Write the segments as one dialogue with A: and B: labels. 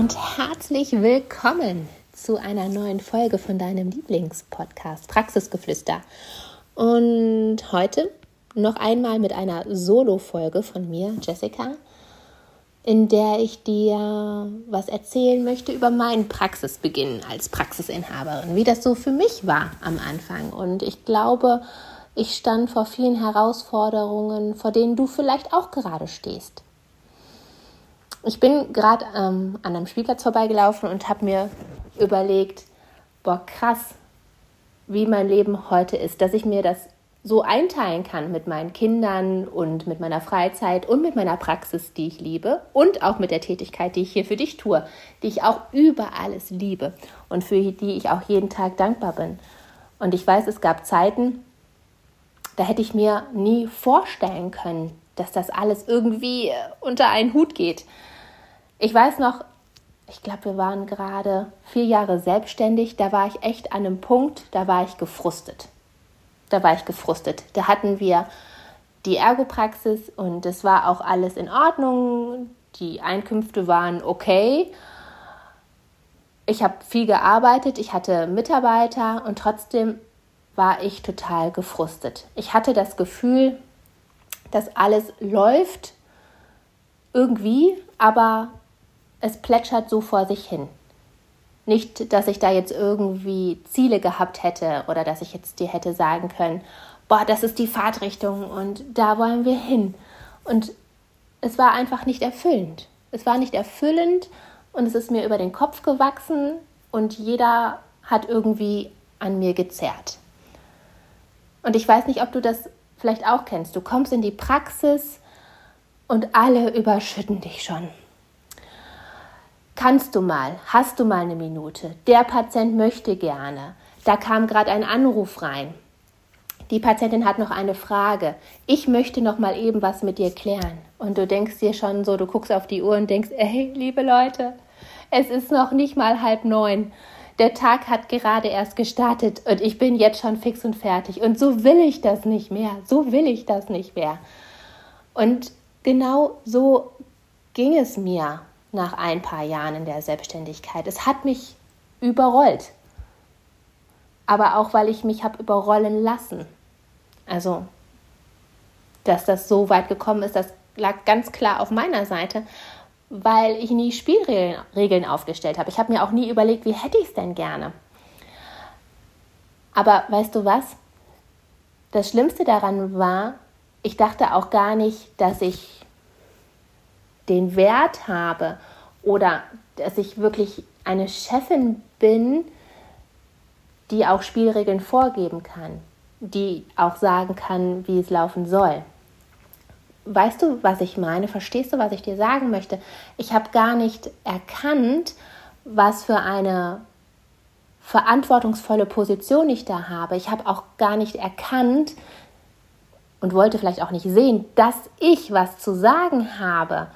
A: Und herzlich willkommen zu einer neuen Folge von deinem Lieblingspodcast Praxisgeflüster. Und heute noch einmal mit einer Solo-Folge von mir, Jessica, in der ich dir was erzählen möchte über meinen Praxisbeginn als Praxisinhaberin, wie das so für mich war am Anfang. Und ich glaube, ich stand vor vielen Herausforderungen, vor denen du vielleicht auch gerade stehst. Ich bin gerade ähm, an einem Spielplatz vorbeigelaufen und habe mir überlegt, boah, krass, wie mein Leben heute ist, dass ich mir das so einteilen kann mit meinen Kindern und mit meiner Freizeit und mit meiner Praxis, die ich liebe und auch mit der Tätigkeit, die ich hier für dich tue, die ich auch über alles liebe und für die ich auch jeden Tag dankbar bin. Und ich weiß, es gab Zeiten, da hätte ich mir nie vorstellen können, dass das alles irgendwie unter einen Hut geht. Ich weiß noch, ich glaube, wir waren gerade vier Jahre selbstständig. Da war ich echt an einem Punkt, da war ich gefrustet. Da war ich gefrustet. Da hatten wir die Ergopraxis und es war auch alles in Ordnung. Die Einkünfte waren okay. Ich habe viel gearbeitet, ich hatte Mitarbeiter und trotzdem war ich total gefrustet. Ich hatte das Gefühl, dass alles läuft irgendwie, aber es plätschert so vor sich hin. Nicht, dass ich da jetzt irgendwie Ziele gehabt hätte oder dass ich jetzt dir hätte sagen können, boah, das ist die Fahrtrichtung und da wollen wir hin. Und es war einfach nicht erfüllend. Es war nicht erfüllend und es ist mir über den Kopf gewachsen und jeder hat irgendwie an mir gezerrt. Und ich weiß nicht, ob du das vielleicht auch kennst. Du kommst in die Praxis und alle überschütten dich schon. Kannst du mal? Hast du mal eine Minute? Der Patient möchte gerne. Da kam gerade ein Anruf rein. Die Patientin hat noch eine Frage. Ich möchte noch mal eben was mit dir klären. Und du denkst dir schon so, du guckst auf die Uhr und denkst, ey, liebe Leute, es ist noch nicht mal halb neun. Der Tag hat gerade erst gestartet und ich bin jetzt schon fix und fertig. Und so will ich das nicht mehr. So will ich das nicht mehr. Und genau so ging es mir nach ein paar Jahren in der Selbstständigkeit. Es hat mich überrollt. Aber auch, weil ich mich habe überrollen lassen. Also, dass das so weit gekommen ist, das lag ganz klar auf meiner Seite, weil ich nie Spielregeln aufgestellt habe. Ich habe mir auch nie überlegt, wie hätte ich es denn gerne. Aber weißt du was? Das Schlimmste daran war, ich dachte auch gar nicht, dass ich den Wert habe oder dass ich wirklich eine Chefin bin, die auch Spielregeln vorgeben kann, die auch sagen kann, wie es laufen soll. Weißt du, was ich meine? Verstehst du, was ich dir sagen möchte? Ich habe gar nicht erkannt, was für eine verantwortungsvolle Position ich da habe. Ich habe auch gar nicht erkannt und wollte vielleicht auch nicht sehen, dass ich was zu sagen habe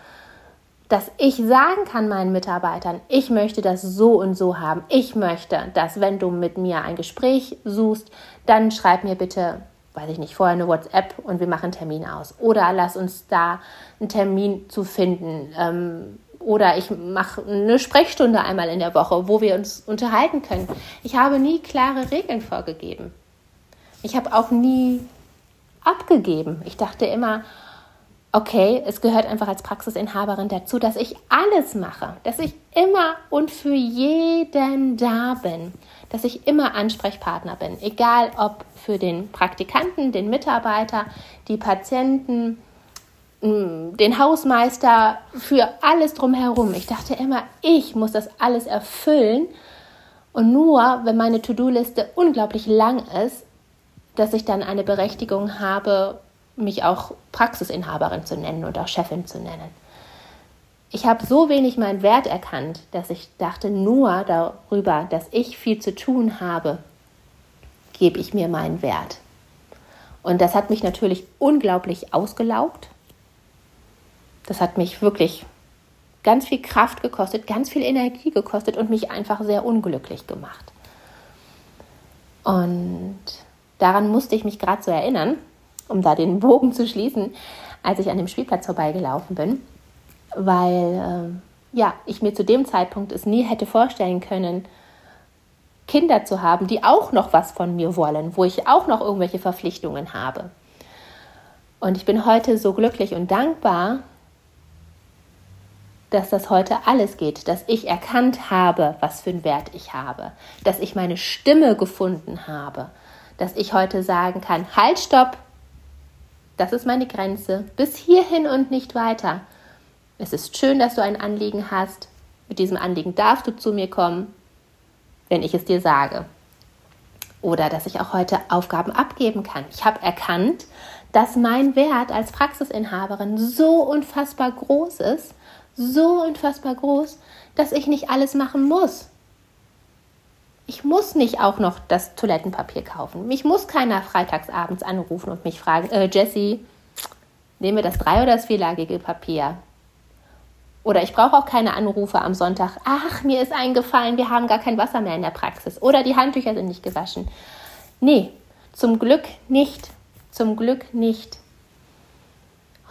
A: dass ich sagen kann meinen Mitarbeitern, ich möchte das so und so haben. Ich möchte, dass wenn du mit mir ein Gespräch suchst, dann schreib mir bitte, weiß ich nicht, vorher eine WhatsApp und wir machen einen Termin aus. Oder lass uns da einen Termin zu finden. Ähm, oder ich mache eine Sprechstunde einmal in der Woche, wo wir uns unterhalten können. Ich habe nie klare Regeln vorgegeben. Ich habe auch nie abgegeben. Ich dachte immer, okay, es gehört einfach als Praxisinhaberin dazu, dass ich alles mache, dass ich immer und für jeden da bin, dass ich immer Ansprechpartner bin, egal ob für den Praktikanten, den Mitarbeiter, die Patienten, mm, den Hausmeister, für alles drumherum. Ich dachte immer, ich muss das alles erfüllen Und nur, wenn meine To-Do-Liste unglaublich lang ist, dass ich dann eine Berechtigung habe, mich auch Praxisinhaberin zu nennen und auch Chefin zu nennen. Ich habe so wenig meinen Wert erkannt, dass ich dachte, nur darüber, dass ich viel zu tun habe, gebe ich mir meinen Wert. Und das hat mich natürlich unglaublich ausgelaugt. Das hat mich wirklich ganz viel Kraft gekostet, ganz viel Energie gekostet und mich einfach sehr unglücklich gemacht. Und daran musste ich mich gerade so erinnern, um da den Bogen zu schließen, als ich an dem Spielplatz vorbeigelaufen bin, weil äh, ja, ich mir zu dem Zeitpunkt es nie hätte vorstellen können, Kinder zu haben, die auch noch was von mir wollen, wo ich auch noch irgendwelche Verpflichtungen habe. Und ich bin heute so glücklich und dankbar, dass das heute alles geht, dass ich erkannt habe, was für einen Wert ich habe, dass ich meine Stimme gefunden habe, dass ich heute sagen kann, halt, stopp, das ist meine Grenze, bis hierhin und nicht weiter. Es ist schön, dass du ein Anliegen hast. Mit diesem Anliegen darfst du zu mir kommen, wenn ich es dir sage. Oder dass ich auch heute Aufgaben abgeben kann. Ich habe erkannt, dass mein Wert als Praxisinhaberin so unfassbar groß ist, so unfassbar groß, dass ich nicht alles machen muss. Ich muss nicht auch noch das Toilettenpapier kaufen. Mich muss keiner freitags abends anrufen und mich fragen, äh, Jessie, nehmen wir das drei- oder das vierlagige Papier? Oder ich brauche auch keine Anrufe am Sonntag. Ach, mir ist eingefallen, wir haben gar kein Wasser mehr in der Praxis. Oder die Handtücher sind nicht gewaschen. Nee, zum Glück nicht. Zum Glück nicht.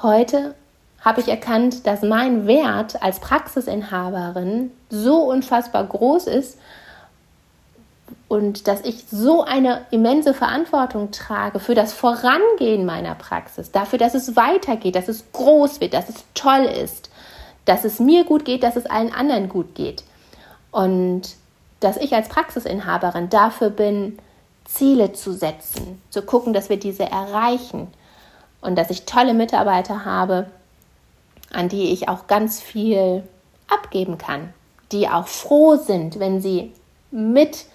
A: Heute habe ich erkannt, dass mein Wert als Praxisinhaberin so unfassbar groß ist und dass ich so eine immense Verantwortung trage für das Vorangehen meiner Praxis, dafür, dass es weitergeht, dass es groß wird, dass es toll ist, dass es mir gut geht, dass es allen anderen gut geht. Und dass ich als Praxisinhaberin dafür bin, Ziele zu setzen, zu gucken, dass wir diese erreichen und dass ich tolle Mitarbeiter habe, an die ich auch ganz viel abgeben kann, die auch froh sind, wenn sie mit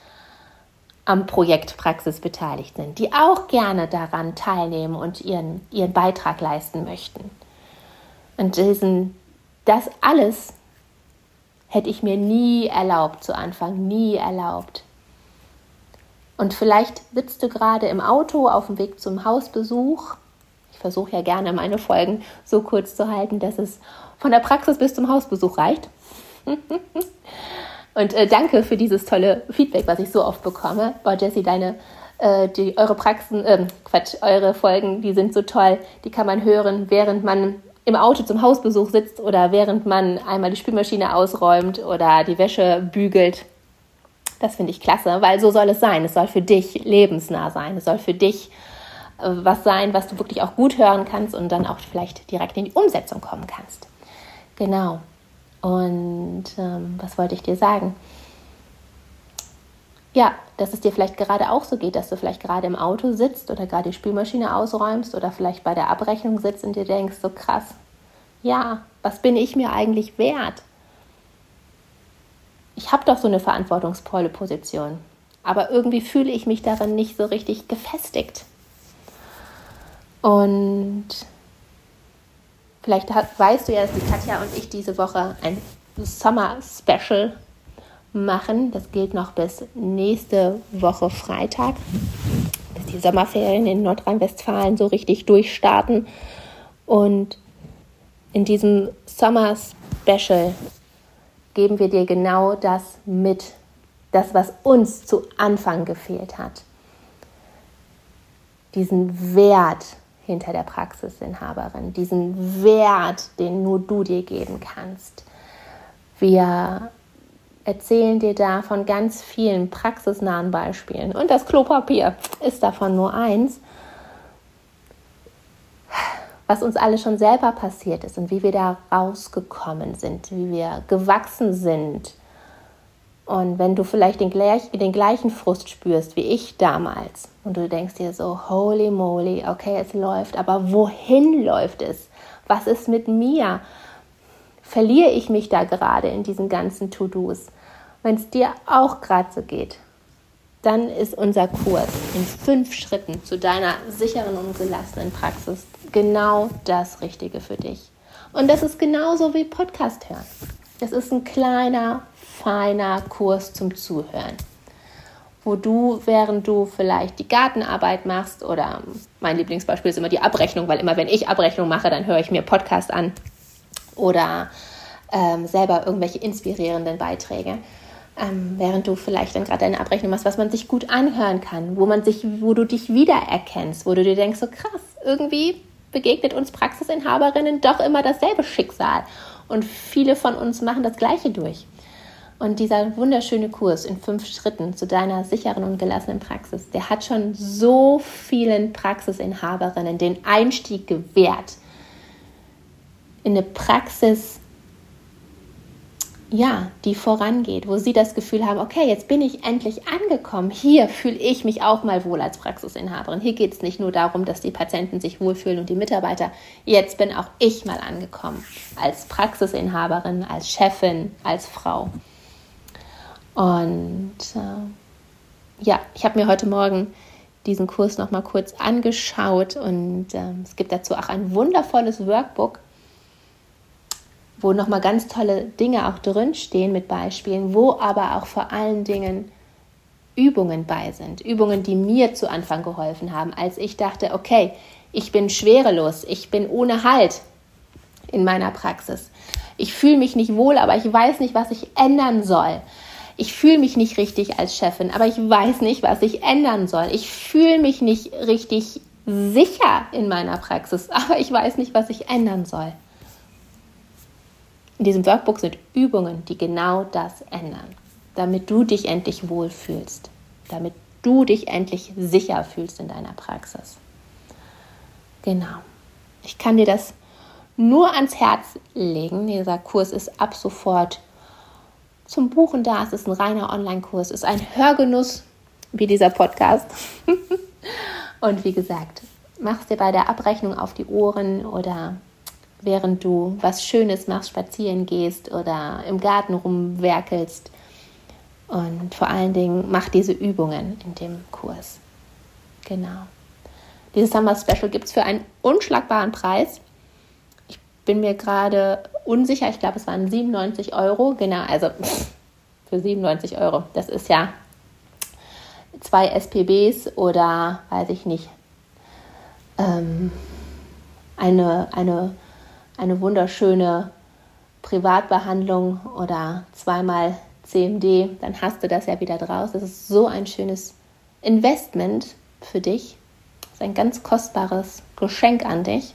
A: am Projekt Praxis beteiligt sind, die auch gerne daran teilnehmen und ihren, ihren Beitrag leisten möchten. Und diesen, das alles hätte ich mir nie erlaubt zu Anfang, nie erlaubt. Und vielleicht sitzt du gerade im Auto auf dem Weg zum Hausbesuch ich versuche ja gerne meine Folgen so kurz zu halten, dass es von der Praxis bis zum Hausbesuch reicht. Und äh, danke für dieses tolle Feedback, was ich so oft bekomme. Oh, Jessie, deine, äh, die, eure Praxen, äh, Quatsch, eure Folgen, die sind so toll. Die kann man hören, während man im Auto zum Hausbesuch sitzt oder während man einmal die Spülmaschine ausräumt oder die Wäsche bügelt. Das finde ich klasse, weil so soll es sein. Es soll für dich lebensnah sein. Es soll für dich äh, was sein, was du wirklich auch gut hören kannst und dann auch vielleicht direkt in die Umsetzung kommen kannst. Genau. Und ähm, was wollte ich dir sagen? Ja, dass es dir vielleicht gerade auch so geht, dass du vielleicht gerade im Auto sitzt oder gerade die Spülmaschine ausräumst oder vielleicht bei der Abrechnung sitzt und dir denkst, so krass, ja, was bin ich mir eigentlich wert? Ich habe doch so eine verantwortungsvolle Position, aber irgendwie fühle ich mich darin nicht so richtig gefestigt. Und vielleicht weißt du ja, dass die Katja und ich diese Woche ein Summer Special machen. Das gilt noch bis nächste Woche Freitag, bis die Sommerferien in Nordrhein-Westfalen so richtig durchstarten. Und in diesem Summer Special geben wir dir genau das mit, das, was uns zu Anfang gefehlt hat. Diesen Wert, hinter der Praxisinhaberin, diesen Wert, den nur du dir geben kannst. Wir erzählen dir da von ganz vielen praxisnahen Beispielen und das Klopapier ist davon nur eins, was uns alle schon selber passiert ist und wie wir da rausgekommen sind, wie wir gewachsen sind, und wenn du vielleicht den, gleich, den gleichen Frust spürst wie ich damals und du denkst dir so, holy moly, okay, es läuft, aber wohin läuft es? Was ist mit mir? Verliere ich mich da gerade in diesen ganzen To-Dos? wenn es dir auch gerade so geht, dann ist unser Kurs in fünf Schritten zu deiner sicheren und gelassenen Praxis genau das Richtige für dich. Und das ist genauso wie Podcast hören. Das ist ein kleiner, feiner Kurs zum Zuhören, wo du, während du vielleicht die Gartenarbeit machst oder mein Lieblingsbeispiel ist immer die Abrechnung, weil immer wenn ich Abrechnung mache, dann höre ich mir Podcast an oder ähm, selber irgendwelche inspirierenden Beiträge. Ähm, während du vielleicht dann gerade eine Abrechnung machst, was man sich gut anhören kann, wo man sich, wo du dich wiedererkennst, wo du dir denkst, so krass, irgendwie begegnet uns Praxisinhaberinnen doch immer dasselbe Schicksal. Und viele von uns machen das Gleiche durch. Und dieser wunderschöne Kurs in fünf Schritten zu deiner sicheren und gelassenen Praxis, der hat schon so vielen Praxisinhaberinnen den Einstieg gewährt in eine Praxis, ja, die vorangeht, wo sie das Gefühl haben, okay, jetzt bin ich endlich angekommen. Hier fühle ich mich auch mal wohl als Praxisinhaberin. Hier geht es nicht nur darum, dass die Patienten sich wohlfühlen und die Mitarbeiter. Jetzt bin auch ich mal angekommen als Praxisinhaberin, als Chefin, als Frau. Und äh, ja, ich habe mir heute Morgen diesen Kurs noch mal kurz angeschaut und äh, es gibt dazu auch ein wundervolles Workbook wo nochmal ganz tolle Dinge auch drinstehen mit Beispielen, wo aber auch vor allen Dingen Übungen bei sind. Übungen, die mir zu Anfang geholfen haben, als ich dachte, okay, ich bin schwerelos, ich bin ohne Halt in meiner Praxis. Ich fühle mich nicht wohl, aber ich weiß nicht, was ich ändern soll. Ich fühle mich nicht richtig als Chefin, aber ich weiß nicht, was ich ändern soll. Ich fühle mich nicht richtig sicher in meiner Praxis, aber ich weiß nicht, was ich ändern soll. In diesem Workbook sind Übungen, die genau das ändern, damit du dich endlich wohlfühlst, damit du dich endlich sicher fühlst in deiner Praxis. Genau. Ich kann dir das nur ans Herz legen. Dieser Kurs ist ab sofort zum Buchen da. Es ist ein reiner Online-Kurs, ist ein Hörgenuss wie dieser Podcast. Und wie gesagt, mach es dir bei der Abrechnung auf die Ohren oder während du was Schönes machst, spazieren gehst oder im Garten rumwerkelst. Und vor allen Dingen mach diese Übungen in dem Kurs. Genau. Dieses Summer Special gibt es für einen unschlagbaren Preis. Bin mir gerade unsicher, ich glaube, es waren 97 Euro. Genau, also für 97 Euro. Das ist ja zwei SPBs oder weiß ich nicht, ähm, eine, eine eine wunderschöne Privatbehandlung oder zweimal CMD, dann hast du das ja wieder draus. Das ist so ein schönes Investment für dich. Das ist ein ganz kostbares Geschenk an dich.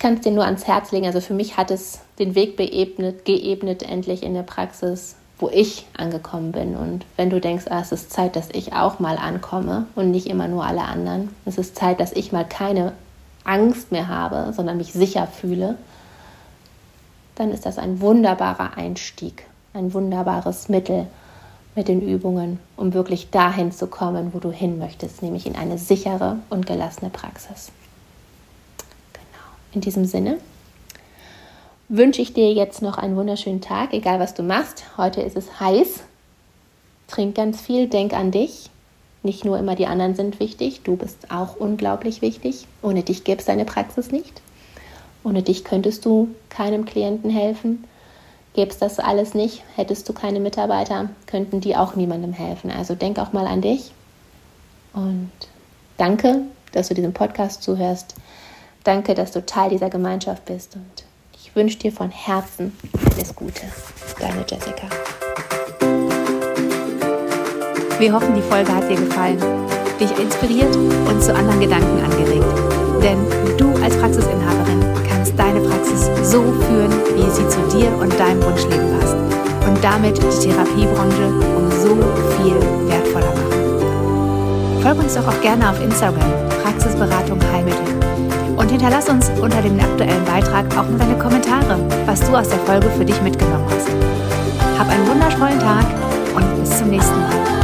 A: Ich kann es dir nur ans Herz legen. Also für mich hat es den Weg beebnet, geebnet endlich in der Praxis, wo ich angekommen bin. Und wenn du denkst, ah, es ist Zeit, dass ich auch mal ankomme und nicht immer nur alle anderen. Es ist Zeit, dass ich mal keine Angst mehr habe, sondern mich sicher fühle, dann ist das ein wunderbarer Einstieg, ein wunderbares Mittel mit den Übungen, um wirklich dahin zu kommen, wo du hin möchtest, nämlich in eine sichere und gelassene Praxis. In diesem Sinne wünsche ich dir jetzt noch einen wunderschönen Tag, egal was du machst. Heute ist es heiß. Trink ganz viel, denk an dich nicht nur immer die anderen sind wichtig, du bist auch unglaublich wichtig. Ohne dich gäbe es deine Praxis nicht. Ohne dich könntest du keinem Klienten helfen. Gäbe es das alles nicht, hättest du keine Mitarbeiter, könnten die auch niemandem helfen. Also denk auch mal an dich. Und danke, dass du diesem Podcast zuhörst. Danke, dass du Teil dieser Gemeinschaft bist. Und ich wünsche dir von Herzen alles Gute. Deine Jessica.
B: Wir hoffen, die Folge hat dir gefallen, dich inspiriert und zu anderen Gedanken angeregt. Denn du als Praxisinhaberin kannst deine Praxis so führen, wie sie zu dir und deinem Wunschleben passt. Und damit die Therapiebranche um so viel wertvoller machen. Folge uns doch auch gerne auf Instagram, Praxisberatung Heilmittel. Und hinterlass uns unter dem aktuellen Beitrag auch nur deine Kommentare, was du aus der Folge für dich mitgenommen hast. Hab einen wundervollen Tag und bis zum nächsten Mal.